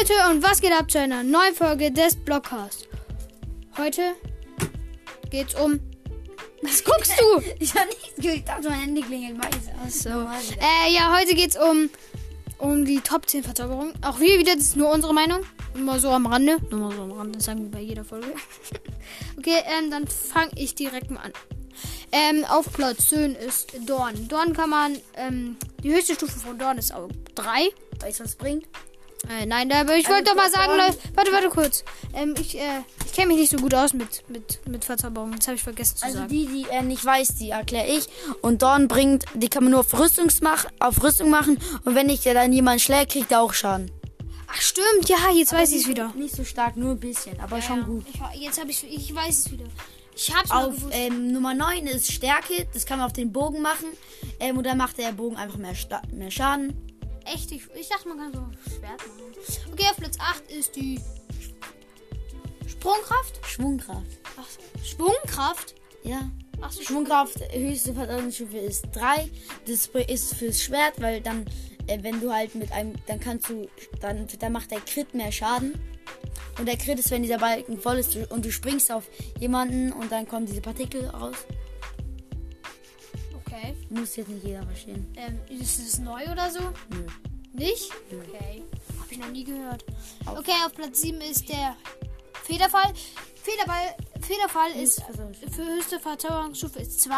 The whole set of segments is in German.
Leute und was geht ab zu einer neuen Folge des Blockcasts? Heute geht's um. Was guckst du? Ich hab nichts gehört. Ich dachte, mein Handy klingelt weiß. Achso. Äh, ja, heute geht's um, um die Top 10 Verzauberungen. Auch hier wieder, das ist nur unsere Meinung. Immer so am Rande. Nur mal so am Rande, das sagen wir bei jeder Folge. okay, ähm, dann fange ich direkt mal an. Ähm, auf Platz 10 ist Dorn. Dorn kann man, ähm, die höchste Stufe von Dorn ist auch 3. Weißt du, was bringt? Äh, nein, aber ich Also wollte doch mal sagen, Leute, warte, warte kurz. Ähm, ich, äh, ich kenne mich nicht so gut aus mit, mit, mit Verzauberungen. Das habe ich vergessen zu Also sagen. die, die er nicht weiß, die erkläre ich. Und Dorn bringt, die kann man nur auf, Rüstungsmach, auf Rüstung machen. Und wenn dich dann jemand schlägt, kriegt er auch Schaden. Ach, stimmt, ja, jetzt weiß ich es wieder. Nicht so stark, nur ein bisschen, aber schon Ja, gut. Ich, jetzt habe ich, ich weiß es wieder. Ich hab's mal Auf ähm, Nummer 9 ist Stärke. Das kann man auf den Bogen machen. Ähm, und dann macht der Bogen einfach mehr, Sta mehr Schaden. Echt, ich, ich dachte, man kann so Schwert machen. Okay, auf Platz 8 ist die Sprungkraft. Schwungkraft. Ach, Schwungkraft? Ja. Ach so, Schwungkraft, höchste Verteidigungsstufe ist 3. Das ist fürs Schwert, weil dann, äh, wenn du halt mit einem, dann kannst du, dann, dann macht der Crit mehr Schaden. Und der Crit ist, wenn dieser Balken voll ist und du springst auf jemanden und dann kommen diese Partikel raus. Okay. Muss jetzt nicht jeder verstehen. Ähm, ist es neu oder so? Nö. Nicht? Okay. Hab ich noch nie gehört. Okay, auf Platz 7 ist der Federfall. Federball, Federfall ist für höchste Verzauberungsstufe ist 2.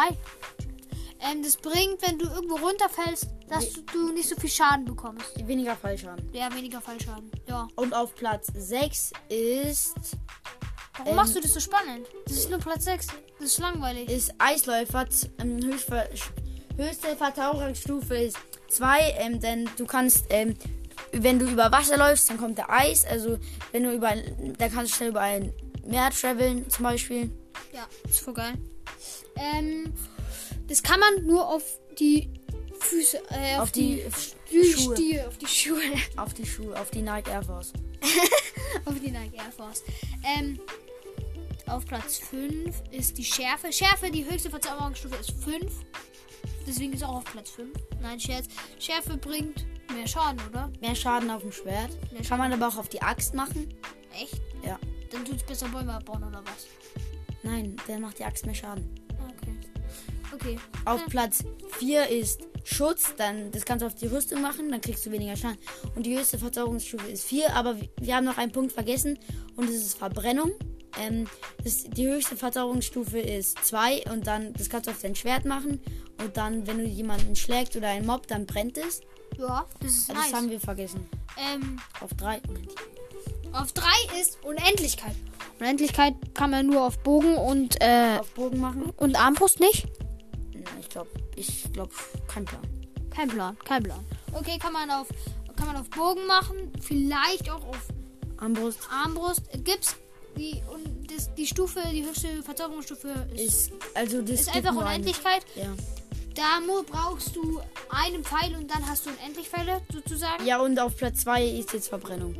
Ähm, das bringt, wenn du irgendwo runterfällst, dass du, du nicht so viel Schaden bekommst. Weniger Fallschaden. Ja, weniger Fallschaden. Ja. Und auf Platz 6 ist, Warum Ähm, machst du das so spannend? Das ist nur Platz 6. Das ist langweilig. ist Eisläufer. Ähm, höchste, höchste Verteidigungsstufe ist 2. Ähm, denn du kannst, ähm, wenn du über Wasser läufst, dann kommt der Eis. Also wenn du über, da kannst du schnell über ein Meer traveln zum Beispiel. Ja, ist voll geil. Ähm, das kann man nur auf die Füße, äh, auf, Auf die, die, Sch- die Schuhe. Stiel, auf die Schuhe, Auf die Schuhe, auf die Nike Air Force. auf die Nike Air Force. Ähm, auf Platz 5 ist die Schärfe. Schärfe, die höchste Verzauberungsstufe ist 5. Deswegen ist auch auf Platz 5. Nein, Scherz. Schärfe bringt mehr Schaden, oder? Mehr Schaden auf dem Schwert. Mehr Kann man aber auch auf die Axt machen. Echt? Ja. Dann tut's besser Bäume abbauen, oder was? Nein, dann macht die Axt mehr Schaden. Okay. Okay. Auf Platz 4 ist Schutz, dann das kannst du auf die Rüstung machen, dann kriegst du weniger Schaden. Und die höchste Verzauberungsstufe ist 4, aber wir haben noch einen Punkt vergessen und das ist Verbrennung. Ähm, das, die höchste Verzauberungsstufe ist 2 und dann das kannst du auf dein Schwert machen und dann, wenn du jemanden schlägst oder einen Mob, dann brennt es. Ja, das ist Das nice. haben wir vergessen. Ähm, Auf 3. Auf 3 ist Unendlichkeit. Unendlichkeit kann man nur auf Bogen und äh, Auf Bogen machen? und Armbrust nicht. Ich glaube, ich glaube, kein Plan. Kein Plan, kein Plan. Okay, kann man auf kann man auf Bogen machen, vielleicht auch auf Armbrust Armbrust. Gibt's die und das, die Stufe, die höchste Verzauberungsstufe ist, ist, also das ist einfach eine. Unendlichkeit. Ja. Da brauchst du einen Pfeil und dann hast du unendlich Pfeile sozusagen. ja, und auf Platz 2 ist jetzt Verbrennung.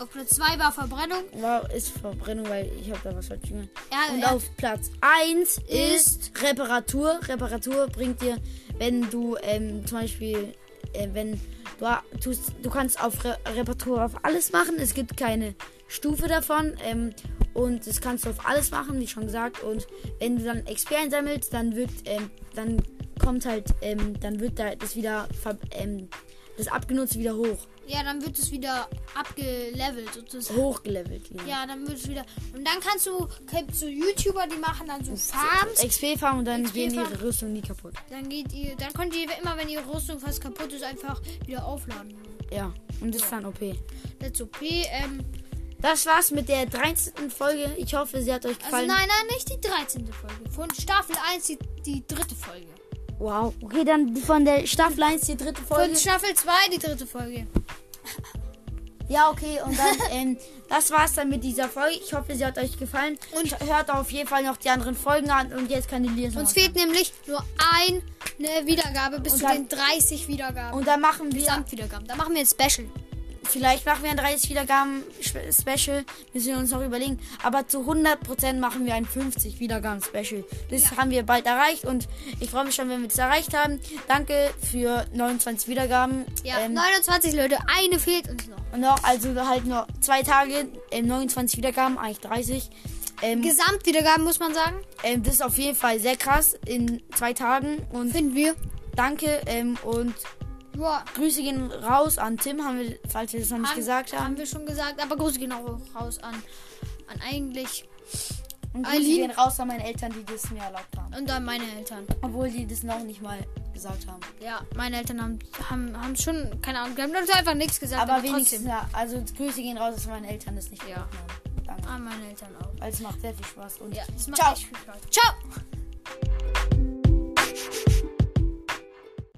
Auf Platz 2 war Verbrennung. War, ist Verbrennung, weil ich habe da was falsch gemacht. Ja, Und ja. auf Platz 1 ist Reparatur. Reparatur bringt dir, wenn du ähm, zum Beispiel, äh, wenn du tust, du kannst auf Re Reparatur auf alles machen. Es gibt keine Stufe davon. Ähm, und das kannst du auf alles machen, wie schon gesagt. Und wenn du dann XP einsammelst, dann wird, ähm, dann kommt halt, ähm, dann wird da das wieder, ähm, das abgenutzt wieder hoch. Ja, dann wird es wieder abgelevelt sozusagen. Hochgelevelt. wieder. Ja, dann wird es wieder. Und dann kannst du, gibt so YouTuber, die machen dann so Farms. XP farmen und dann XP gehen ihre Rüstung nie kaputt. Dann geht ihr, dann könnt ihr immer, wenn ihre Rüstung fast kaputt ist, einfach wieder aufladen. Ja, und das ist dann OP. Das ist okay. Ähm, Das war's mit der 13. Folge. Ich hoffe, sie hat euch also gefallen. nein, nein, nicht die 13. Folge. Von Staffel 1 die, die dritte Folge. Wow. Okay, dann von der Staffel 1 die dritte Folge. Von Staffel 2 die dritte Folge. Ja, okay, und dann, ähm, das war's dann mit dieser Folge. Ich hoffe, sie hat euch gefallen. Und hört auf jeden Fall noch die anderen Folgen an. Und jetzt kann die Lies Uns fehlt nämlich nur eine Wiedergabe bis Und zu dann- den 30 Wiedergaben. Und dann machen wir. Gesamtwiedergaben. Da machen wir ein Special. Vielleicht machen wir ein 30 Wiedergaben Spe- Special. Müssen wir uns noch überlegen. Aber zu 100% machen wir ein 50 Wiedergaben Special. Das haben wir bald erreicht und ich freue mich schon, wenn wir das erreicht haben. Danke für 29 Wiedergaben. Ja, Ähm, 29 Leute, eine fehlt uns noch. und noch, also halt noch zwei Tage, ähm, 29 Wiedergaben, eigentlich 30. Ähm, Gesamtwiedergaben muss man sagen. ähm, das ist auf jeden Fall sehr krass in zwei Tagen. Und Finden wir. danke ähm, und Boah, Grüße gehen raus an Tim, haben wir, falls wir das noch nicht haben, gesagt haben. Haben wir schon gesagt, aber Grüße gehen auch raus an, an eigentlich Und Grüße Eileen. gehen raus an meine Eltern, die das mir erlaubt haben. und an meine Eltern. Obwohl die das noch nicht mal gesagt haben. Ja, meine Eltern haben, haben, haben schon, keine Ahnung, die haben uns einfach nichts gesagt, Aber, aber, wenigstens, ja, also Grüße gehen raus, dass meine Eltern das nicht Ja. gemacht haben. Danke. An meine Eltern auch. Weil es macht sehr viel Spaß. Und Ja, das macht Ciao. echt viel Spaß. Ciao!